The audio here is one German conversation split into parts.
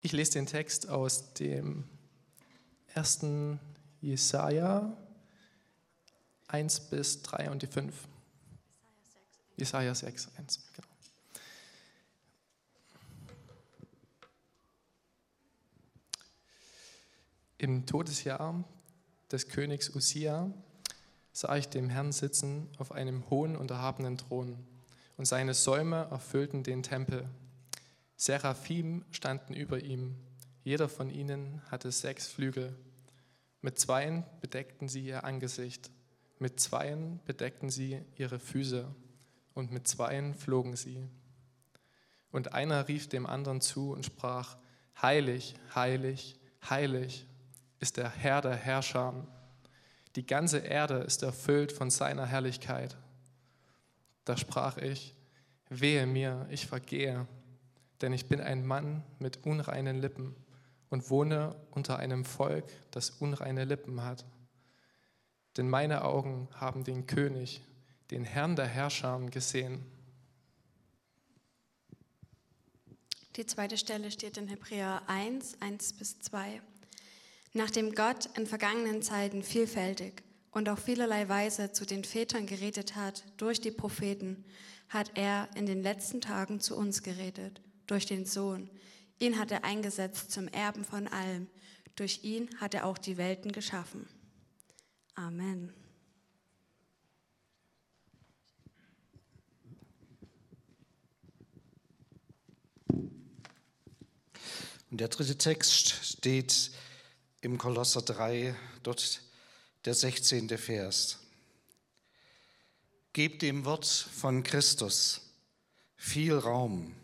Ich lese den Text aus dem ersten Jesaja 1 bis 3 und die 5. Jesaja 6, 1, genau. Im Todesjahr des Königs Usia sah ich dem Herrn sitzen auf einem hohen und erhabenen Thron, und seine Säume erfüllten den Tempel. Seraphim standen über ihm, jeder von ihnen hatte sechs Flügel. Mit zweien bedeckten sie ihr Angesicht, mit zweien bedeckten sie ihre Füße, und mit zweien flogen sie. Und einer rief dem anderen zu und sprach, Heilig, heilig, heilig ist der Herr der Herrscher. Die ganze Erde ist erfüllt von seiner Herrlichkeit. Da sprach ich, wehe mir, ich vergehe, denn ich bin ein Mann mit unreinen Lippen und wohne unter einem Volk, das unreine Lippen hat. Denn meine Augen haben den König, den Herrn der Herrscher gesehen. Die zweite Stelle steht in Hebräer 1, 1 bis 2. Nachdem Gott in vergangenen Zeiten vielfältig und auf vielerlei Weise zu den Vätern geredet hat durch die Propheten, hat er in den letzten Tagen zu uns geredet durch den Sohn. Ihn hat er eingesetzt zum Erben von allem. Durch ihn hat er auch die Welten geschaffen. Amen. Und der dritte Text steht im Kolosser 3, dort der 16. Vers. Gebt dem Wort von Christus viel Raum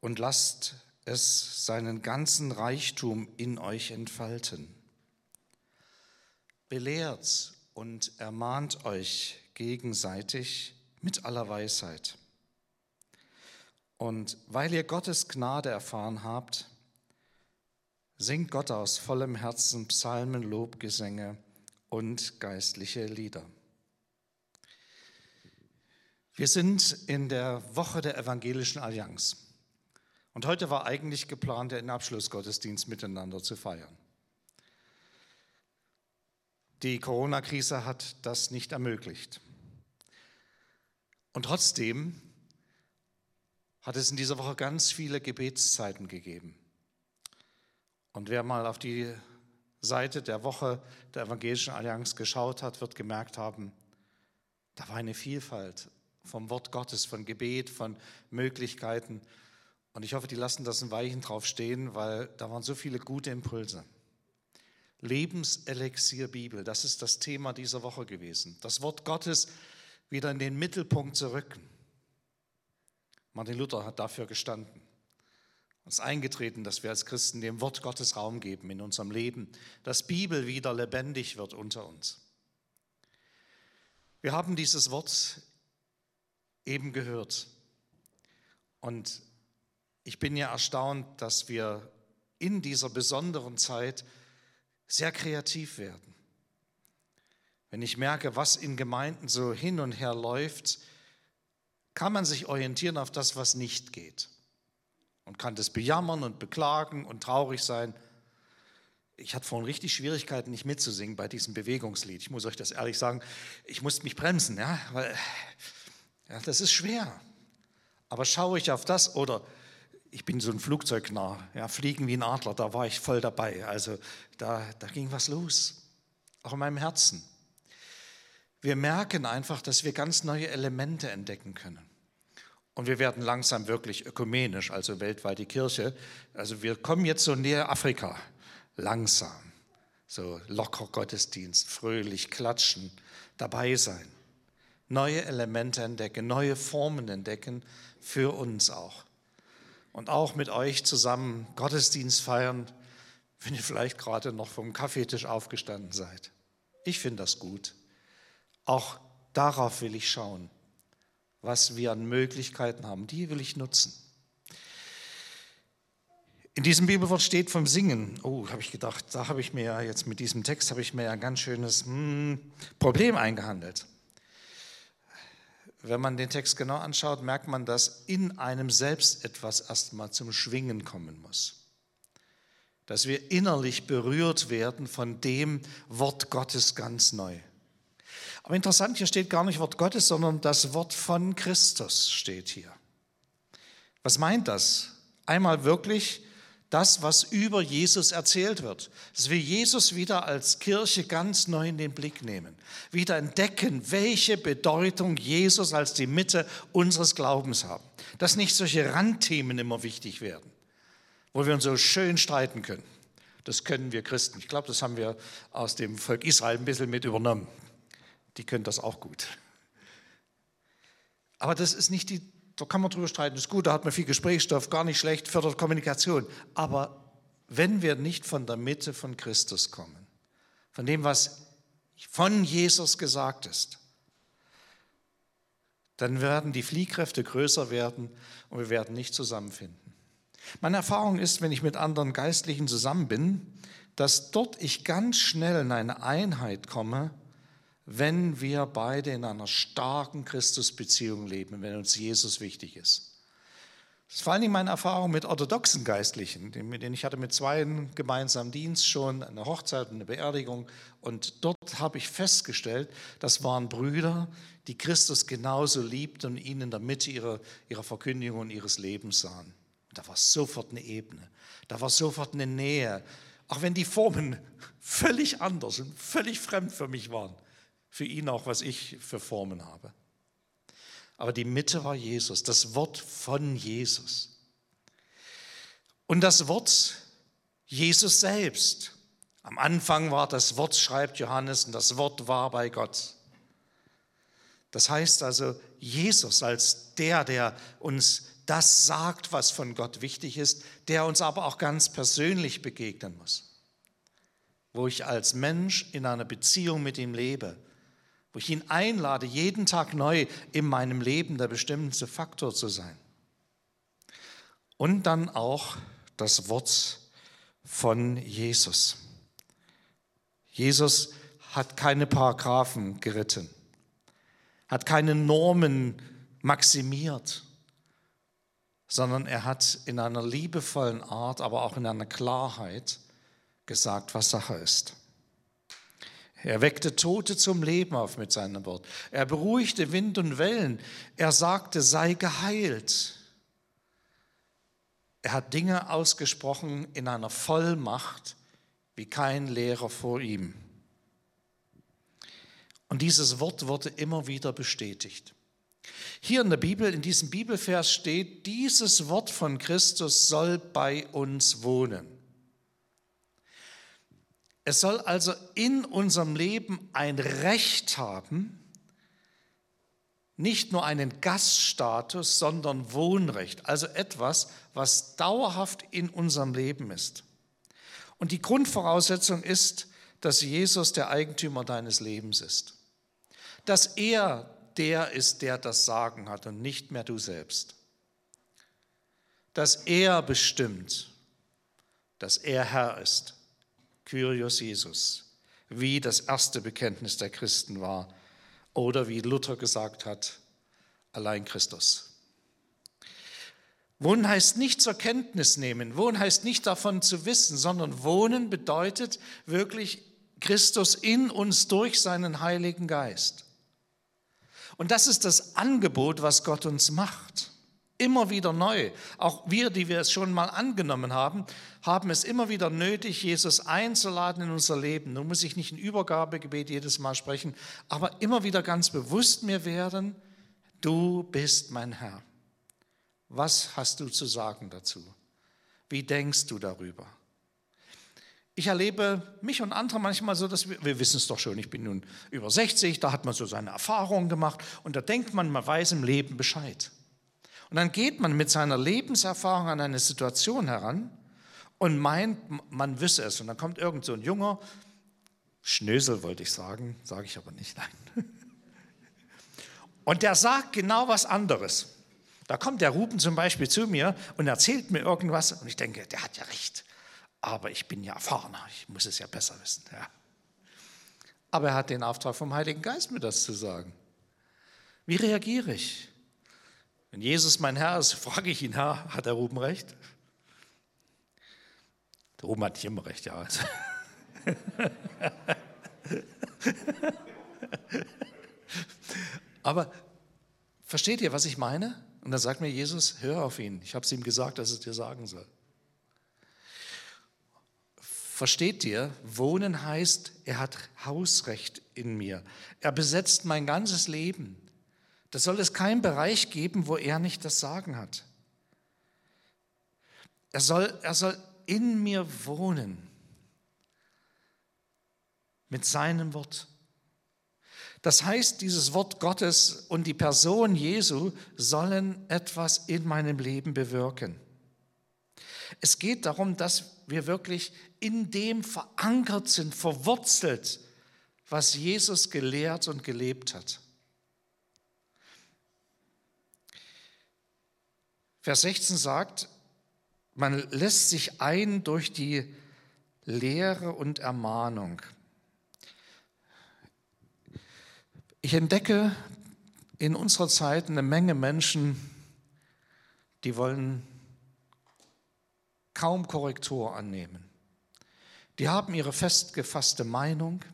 und lasst es seinen ganzen Reichtum in euch entfalten. Belehrt und ermahnt euch gegenseitig mit aller Weisheit. Und weil ihr Gottes Gnade erfahren habt, singt Gott aus vollem Herzen Psalmen, Lobgesänge und geistliche Lieder. Wir sind in der Woche der Evangelischen Allianz. Und heute war eigentlich geplant, den Abschlussgottesdienst miteinander zu feiern. Die Corona-Krise hat das nicht ermöglicht. Und trotzdem hat es in dieser Woche ganz viele Gebetszeiten gegeben. Und wer mal auf die Seite der Woche der Evangelischen Allianz geschaut hat, wird gemerkt haben, da war eine Vielfalt vom Wort Gottes, von Gebet, von Möglichkeiten. Und ich hoffe, die lassen das ein Weichen drauf stehen, weil da waren so viele gute Impulse. Lebenselixier Bibel, das ist das Thema dieser Woche gewesen. Das Wort Gottes wieder in den Mittelpunkt zu rücken. Martin Luther hat dafür gestanden ist eingetreten, dass wir als Christen dem Wort Gottes Raum geben in unserem Leben, dass Bibel wieder lebendig wird unter uns. Wir haben dieses Wort eben gehört. Und ich bin ja erstaunt, dass wir in dieser besonderen Zeit sehr kreativ werden. Wenn ich merke, was in Gemeinden so hin und her läuft, kann man sich orientieren auf das, was nicht geht und kann das bejammern und beklagen und traurig sein. Ich hatte vorhin richtig Schwierigkeiten, nicht mitzusingen bei diesem Bewegungslied. Ich muss euch das ehrlich sagen. Ich musste mich bremsen, ja, weil ja, das ist schwer. Aber schaue ich auf das oder ich bin so ein Flugzeugnah, ja, fliegen wie ein Adler, da war ich voll dabei. Also da, da ging was los, auch in meinem Herzen. Wir merken einfach, dass wir ganz neue Elemente entdecken können. Und wir werden langsam wirklich ökumenisch, also weltweit die Kirche. Also wir kommen jetzt so näher Afrika, langsam. So locker Gottesdienst, fröhlich klatschen, dabei sein. Neue Elemente entdecken, neue Formen entdecken, für uns auch. Und auch mit euch zusammen Gottesdienst feiern, wenn ihr vielleicht gerade noch vom Kaffeetisch aufgestanden seid. Ich finde das gut. Auch darauf will ich schauen was wir an Möglichkeiten haben. Die will ich nutzen. In diesem Bibelwort steht vom Singen. Oh, habe ich gedacht, da habe ich mir ja jetzt mit diesem Text habe ich mir ein ganz schönes hm, Problem eingehandelt. Wenn man den Text genau anschaut, merkt man, dass in einem selbst etwas erstmal zum Schwingen kommen muss. dass wir innerlich berührt werden von dem Wort Gottes ganz neu. Aber interessant, hier steht gar nicht Wort Gottes, sondern das Wort von Christus steht hier. Was meint das? Einmal wirklich das, was über Jesus erzählt wird. Dass wir Jesus wieder als Kirche ganz neu in den Blick nehmen. Wieder entdecken, welche Bedeutung Jesus als die Mitte unseres Glaubens haben. Dass nicht solche Randthemen immer wichtig werden, wo wir uns so schön streiten können. Das können wir Christen. Ich glaube, das haben wir aus dem Volk Israel ein bisschen mit übernommen. Die können das auch gut. Aber das ist nicht die da kann man drüber streiten, ist gut, da hat man viel Gesprächsstoff, gar nicht schlecht, fördert Kommunikation. Aber wenn wir nicht von der Mitte von Christus kommen, von dem, was von Jesus gesagt ist, dann werden die Fliehkräfte größer werden und wir werden nicht zusammenfinden. Meine Erfahrung ist, wenn ich mit anderen Geistlichen zusammen bin, dass dort ich ganz schnell in eine Einheit komme, wenn wir beide in einer starken Christusbeziehung leben, wenn uns Jesus wichtig ist. Das ist vor allem meine Erfahrung mit orthodoxen Geistlichen, mit denen ich hatte mit zwei gemeinsam Dienst schon, eine Hochzeit und eine Beerdigung. Und dort habe ich festgestellt, das waren Brüder, die Christus genauso liebt und ihn in der Mitte ihrer, ihrer Verkündigung und ihres Lebens sahen. Da war sofort eine Ebene, da war sofort eine Nähe, auch wenn die Formen völlig anders und völlig fremd für mich waren für ihn auch, was ich für Formen habe. Aber die Mitte war Jesus, das Wort von Jesus. Und das Wort Jesus selbst. Am Anfang war das Wort, schreibt Johannes, und das Wort war bei Gott. Das heißt also, Jesus als der, der uns das sagt, was von Gott wichtig ist, der uns aber auch ganz persönlich begegnen muss. Wo ich als Mensch in einer Beziehung mit ihm lebe wo ich ihn einlade, jeden Tag neu in meinem Leben der bestimmendste Faktor zu sein. Und dann auch das Wort von Jesus. Jesus hat keine Paragraphen geritten, hat keine Normen maximiert, sondern er hat in einer liebevollen Art, aber auch in einer Klarheit gesagt, was Sache ist. Er weckte Tote zum Leben auf mit seinem Wort. Er beruhigte Wind und Wellen. Er sagte, sei geheilt. Er hat Dinge ausgesprochen in einer Vollmacht wie kein Lehrer vor ihm. Und dieses Wort wurde immer wieder bestätigt. Hier in der Bibel, in diesem Bibelvers steht, dieses Wort von Christus soll bei uns wohnen. Es soll also in unserem Leben ein Recht haben, nicht nur einen Gaststatus, sondern Wohnrecht, also etwas, was dauerhaft in unserem Leben ist. Und die Grundvoraussetzung ist, dass Jesus der Eigentümer deines Lebens ist. Dass er der ist, der das Sagen hat und nicht mehr du selbst. Dass er bestimmt, dass er Herr ist Kyrios Jesus, wie das erste Bekenntnis der Christen war oder wie Luther gesagt hat, allein Christus. Wohnen heißt nicht zur Kenntnis nehmen, Wohnen heißt nicht davon zu wissen, sondern Wohnen bedeutet wirklich Christus in uns durch seinen Heiligen Geist. Und das ist das Angebot, was Gott uns macht. Immer wieder neu. Auch wir, die wir es schon mal angenommen haben, haben es immer wieder nötig, Jesus einzuladen in unser Leben. Nun muss ich nicht ein Übergabegebet jedes Mal sprechen, aber immer wieder ganz bewusst mir werden, du bist mein Herr. Was hast du zu sagen dazu? Wie denkst du darüber? Ich erlebe mich und andere manchmal so, dass wir, wir wissen es doch schon, ich bin nun über 60, da hat man so seine Erfahrungen gemacht und da denkt man, man weiß im Leben Bescheid. Und dann geht man mit seiner Lebenserfahrung an eine Situation heran und meint, man wisse es. Und dann kommt irgend so ein junger Schnösel, wollte ich sagen, sage ich aber nicht, nein. Und der sagt genau was anderes. Da kommt der Ruben zum Beispiel zu mir und erzählt mir irgendwas und ich denke, der hat ja recht. Aber ich bin ja erfahrener, ich muss es ja besser wissen. Ja. Aber er hat den Auftrag vom Heiligen Geist, mir das zu sagen. Wie reagiere ich? Wenn Jesus mein Herr ist, frage ich ihn, Herr, hat der Ruben recht? Der Oben hat nicht immer recht, ja. Aber versteht ihr, was ich meine? Und dann sagt mir Jesus, hör auf ihn. Ich habe es ihm gesagt, dass es dir sagen soll. Versteht ihr, wohnen heißt, er hat Hausrecht in mir. Er besetzt mein ganzes Leben. Da soll es keinen Bereich geben, wo er nicht das Sagen hat. Er soll, er soll in mir wohnen mit seinem Wort. Das heißt, dieses Wort Gottes und die Person Jesu sollen etwas in meinem Leben bewirken. Es geht darum, dass wir wirklich in dem verankert sind, verwurzelt, was Jesus gelehrt und gelebt hat. Vers 16 sagt, man lässt sich ein durch die Lehre und Ermahnung. Ich entdecke in unserer Zeit eine Menge Menschen, die wollen kaum Korrektur annehmen. Die haben ihre festgefasste Meinung.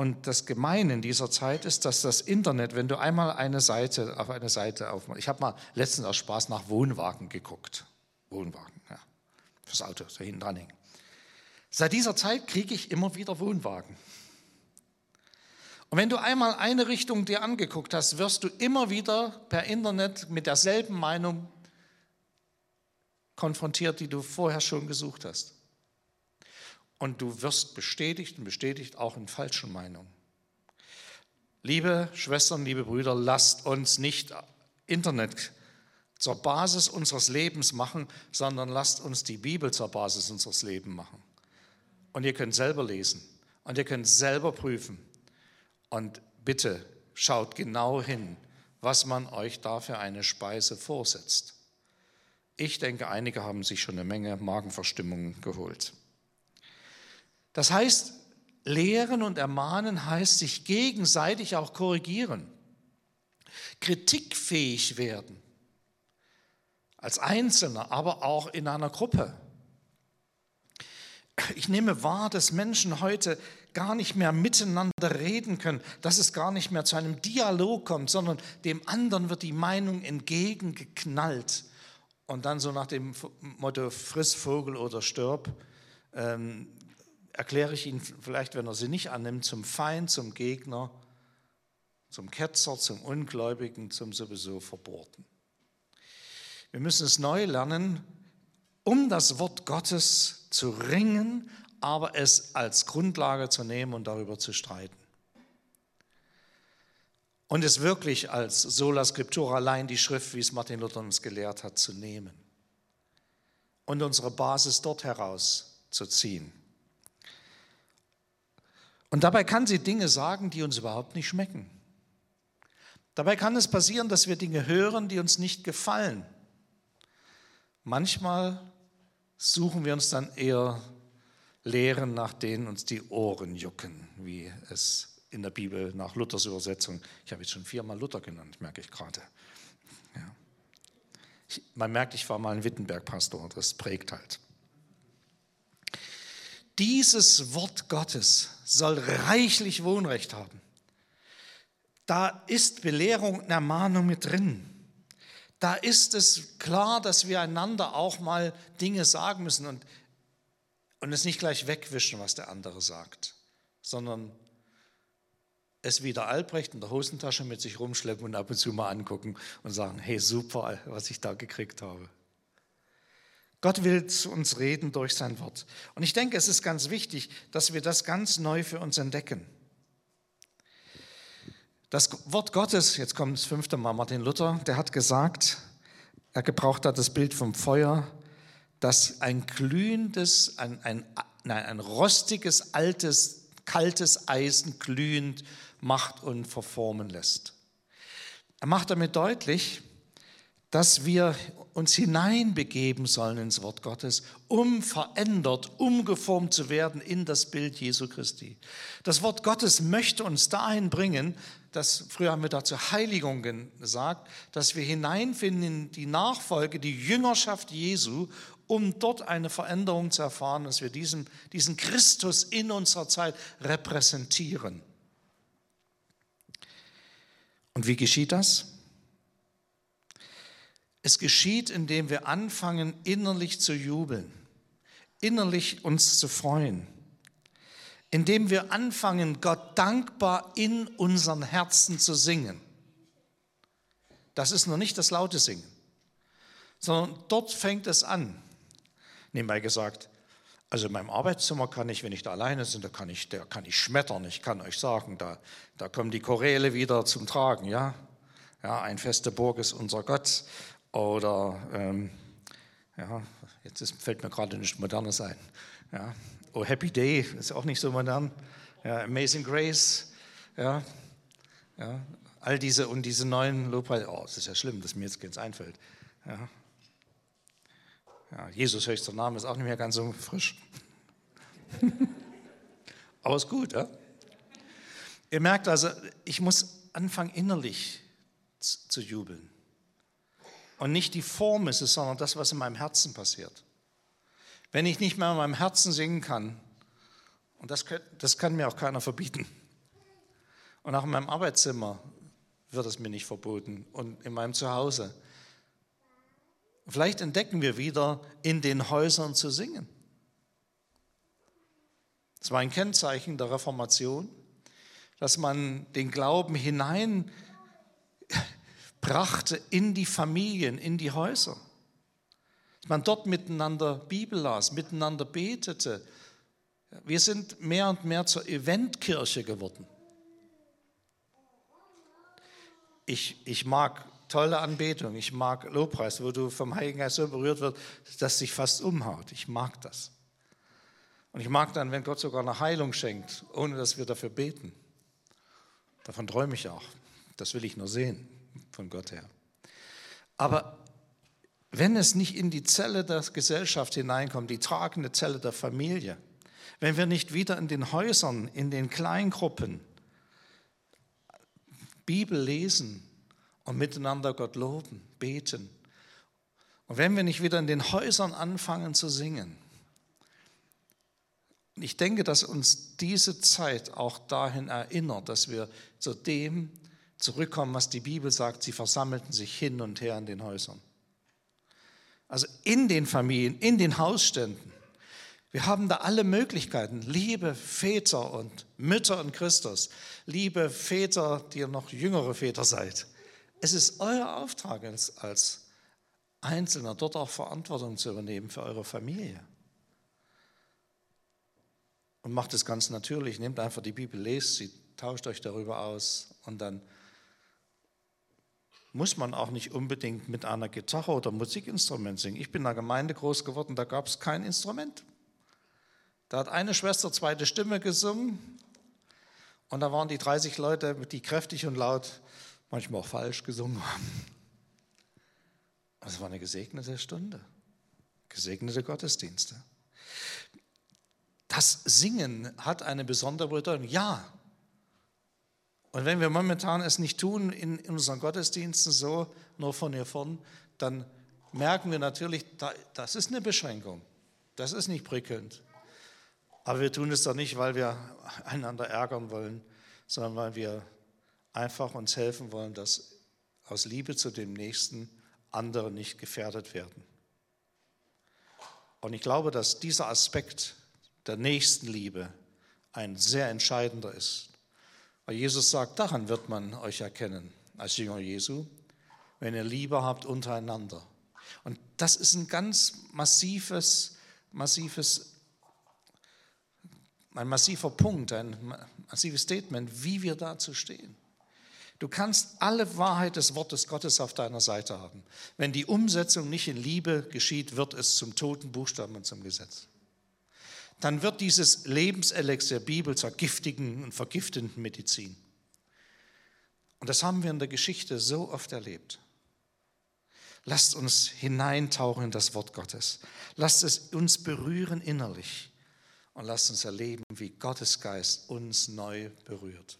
Und das Gemeine in dieser Zeit ist, dass das Internet, wenn du einmal eine Seite auf eine Seite aufmachst, ich habe mal letztens aus Spaß nach Wohnwagen geguckt. Wohnwagen, ja, fürs Auto, so hinten dran hängen. Seit dieser Zeit kriege ich immer wieder Wohnwagen. Und wenn du einmal eine Richtung dir angeguckt hast, wirst du immer wieder per Internet mit derselben Meinung konfrontiert, die du vorher schon gesucht hast. Und du wirst bestätigt und bestätigt auch in falschen Meinungen. Liebe Schwestern, liebe Brüder, lasst uns nicht Internet zur Basis unseres Lebens machen, sondern lasst uns die Bibel zur Basis unseres Lebens machen. Und ihr könnt selber lesen und ihr könnt selber prüfen und bitte schaut genau hin, was man euch da für eine Speise vorsetzt. Ich denke, einige haben sich schon eine Menge Magenverstimmungen geholt. Das heißt, lehren und ermahnen heißt sich gegenseitig auch korrigieren, kritikfähig werden, als Einzelner, aber auch in einer Gruppe. Ich nehme wahr, dass Menschen heute gar nicht mehr miteinander reden können, dass es gar nicht mehr zu einem Dialog kommt, sondern dem anderen wird die Meinung entgegengeknallt. Und dann so nach dem Motto, friss Vogel oder stirb, ähm, erkläre ich ihn vielleicht, wenn er sie nicht annimmt, zum Feind, zum Gegner, zum Ketzer, zum Ungläubigen, zum sowieso Verbohrten. Wir müssen es neu lernen, um das Wort Gottes zu ringen, aber es als Grundlage zu nehmen und darüber zu streiten. Und es wirklich als sola scriptura, allein die Schrift, wie es Martin Luther uns gelehrt hat, zu nehmen. Und unsere Basis dort heraus zu ziehen. Und dabei kann sie Dinge sagen, die uns überhaupt nicht schmecken. Dabei kann es passieren, dass wir Dinge hören, die uns nicht gefallen. Manchmal suchen wir uns dann eher Lehren, nach denen uns die Ohren jucken, wie es in der Bibel nach Luthers Übersetzung, ich habe jetzt schon viermal Luther genannt, merke ich gerade. Ja. Man merkt, ich war mal ein Wittenberg-Pastor, das prägt halt. Dieses Wort Gottes soll reichlich Wohnrecht haben. Da ist Belehrung und Ermahnung mit drin. Da ist es klar, dass wir einander auch mal Dinge sagen müssen und und es nicht gleich wegwischen, was der andere sagt, sondern es wieder Albrecht in der Hosentasche mit sich rumschleppen und ab und zu mal angucken und sagen, hey, super, was ich da gekriegt habe. Gott will zu uns reden durch sein Wort. Und ich denke, es ist ganz wichtig, dass wir das ganz neu für uns entdecken. Das Wort Gottes, jetzt kommt das fünfte Mal Martin Luther, der hat gesagt, er gebraucht da das Bild vom Feuer, das ein glühendes, ein, ein, nein, ein rostiges, altes, kaltes Eisen glühend macht und verformen lässt. Er macht damit deutlich, dass wir uns hineinbegeben sollen ins Wort Gottes, um verändert, umgeformt zu werden in das Bild Jesu Christi. Das Wort Gottes möchte uns dahin bringen, dass, früher haben wir dazu Heiligung gesagt, dass wir hineinfinden in die Nachfolge, die Jüngerschaft Jesu um dort eine Veränderung zu erfahren, dass wir diesen, diesen Christus in unserer Zeit repräsentieren. Und wie geschieht das? Es geschieht, indem wir anfangen, innerlich zu jubeln, innerlich uns zu freuen, indem wir anfangen, Gott dankbar in unseren Herzen zu singen. Das ist noch nicht das laute Singen, sondern dort fängt es an. Nebenbei gesagt, also in meinem Arbeitszimmer kann ich, wenn ich da alleine bin, da kann ich, da kann ich schmettern. Ich kann euch sagen, da, da kommen die Choräle wieder zum Tragen. Ja, ja ein feste Burg ist unser Gott. Oder, ähm, ja, jetzt ist, fällt mir gerade nichts Modernes ein. Ja, oh, Happy Day ist auch nicht so modern. Ja, Amazing Grace. Ja, ja, all diese und diese neuen Lobpreis. Oh, es ist ja schlimm, dass mir jetzt ganz einfällt. Ja. Ja, Jesus höchster Name ist auch nicht mehr ganz so frisch. Aber ist gut, ja? Ihr merkt also, ich muss anfangen, innerlich zu jubeln. Und nicht die Form ist es, sondern das, was in meinem Herzen passiert. Wenn ich nicht mehr in meinem Herzen singen kann, und das, das kann mir auch keiner verbieten, und auch in meinem Arbeitszimmer wird es mir nicht verboten und in meinem Zuhause. Vielleicht entdecken wir wieder, in den Häusern zu singen. Das war ein Kennzeichen der Reformation, dass man den Glauben hinein brachte in die Familien, in die Häuser. Dass man dort miteinander Bibel las, miteinander betete. Wir sind mehr und mehr zur Eventkirche geworden. Ich, ich mag tolle Anbetung, ich mag Lobpreis, wo du vom Heiligen Geist so berührt wird, dass sich fast umhaut. Ich mag das. Und ich mag dann, wenn Gott sogar eine Heilung schenkt, ohne dass wir dafür beten. Davon träume ich auch. Das will ich nur sehen von Gott her. Aber wenn es nicht in die Zelle der Gesellschaft hineinkommt, die tragende Zelle der Familie, wenn wir nicht wieder in den Häusern, in den Kleingruppen Bibel lesen und miteinander Gott loben, beten, und wenn wir nicht wieder in den Häusern anfangen zu singen, ich denke, dass uns diese Zeit auch dahin erinnert, dass wir zu dem zurückkommen, was die Bibel sagt, sie versammelten sich hin und her in den Häusern. Also in den Familien, in den Hausständen. Wir haben da alle Möglichkeiten. Liebe Väter und Mütter in Christus, liebe Väter, die ihr noch jüngere Väter seid. Es ist euer Auftrag als Einzelner, dort auch Verantwortung zu übernehmen für eure Familie. Und macht es ganz natürlich. Nehmt einfach die Bibel, lest sie, tauscht euch darüber aus und dann muss man auch nicht unbedingt mit einer Gitarre oder Musikinstrument singen. Ich bin in der Gemeinde groß geworden, da gab es kein Instrument. Da hat eine Schwester zweite Stimme gesungen und da waren die 30 Leute, die kräftig und laut, manchmal auch falsch gesungen haben. Es war eine gesegnete Stunde, gesegnete Gottesdienste. Das Singen hat eine besondere Bedeutung. Ja, und wenn wir momentan es nicht tun in, unseren Gottesdiensten so, nur von hier vorn, dann merken wir natürlich, da, das ist eine Beschränkung. Das ist nicht prickelnd. Aber wir tun es doch nicht, weil wir einander ärgern wollen, sondern weil wir einfach uns helfen wollen, dass aus Liebe zu dem Nächsten andere nicht gefährdet werden. Und ich glaube, dass dieser Aspekt der Nächstenliebe ein sehr entscheidender ist. Weil Jesus sagt, daran wird man euch erkennen als Jünger Jesu, wenn ihr Liebe habt untereinander. Und das ist ein ganz massives, massives, ein massiver Punkt, ein massives Statement, wie wir dazu stehen. Du kannst alle Wahrheit des Wortes Gottes auf deiner Seite haben. Wenn die Umsetzung nicht in Liebe geschieht, wird es zum toten Buchstaben und zum Gesetz dann wird dieses Lebenselixier Bibel zur giftigen und vergiftenden Medizin. Und das haben wir in der Geschichte so oft erlebt. Lasst uns hineintauchen in das Wort Gottes. Lasst es uns berühren innerlich und lasst uns erleben, wie Gottes Geist uns neu berührt.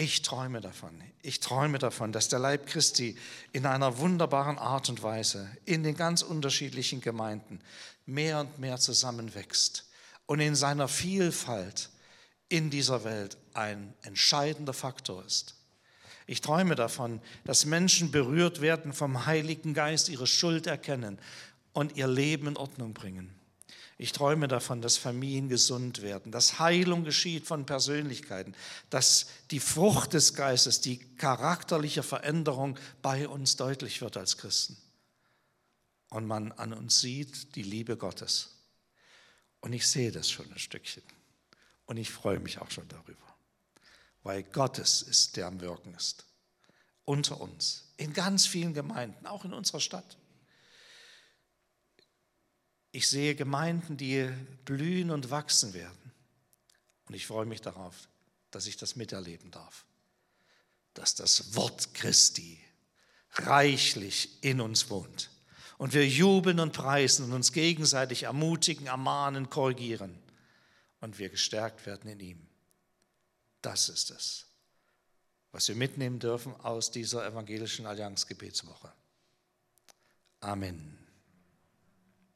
Ich träume davon. Ich träume davon, dass der Leib Christi in einer wunderbaren Art und Weise in den ganz unterschiedlichen Gemeinden mehr und mehr zusammenwächst und in seiner Vielfalt in dieser Welt ein entscheidender Faktor ist. Ich träume davon, dass Menschen berührt werden vom Heiligen Geist, ihre Schuld erkennen und ihr Leben in Ordnung bringen. Ich träume davon, dass Familien gesund werden, dass Heilung geschieht von Persönlichkeiten, dass die Frucht des Geistes, die charakterliche Veränderung bei uns deutlich wird als Christen. Und man an uns sieht die Liebe Gottes. Und ich sehe das schon ein Stückchen. Und ich freue mich auch schon darüber. Weil Gottes ist, der am Wirken ist. Unter uns. In ganz vielen Gemeinden, auch in unserer Stadt. Ich sehe Gemeinden, die blühen und wachsen werden. Und ich freue mich darauf, dass ich das miterleben darf. Dass das Wort Christi reichlich in uns wohnt. Und wir jubeln und preisen und uns gegenseitig ermutigen, ermahnen, korrigieren. Und wir gestärkt werden in ihm. Das ist es, was wir mitnehmen dürfen aus dieser evangelischen Allianzgebetswoche. Amen.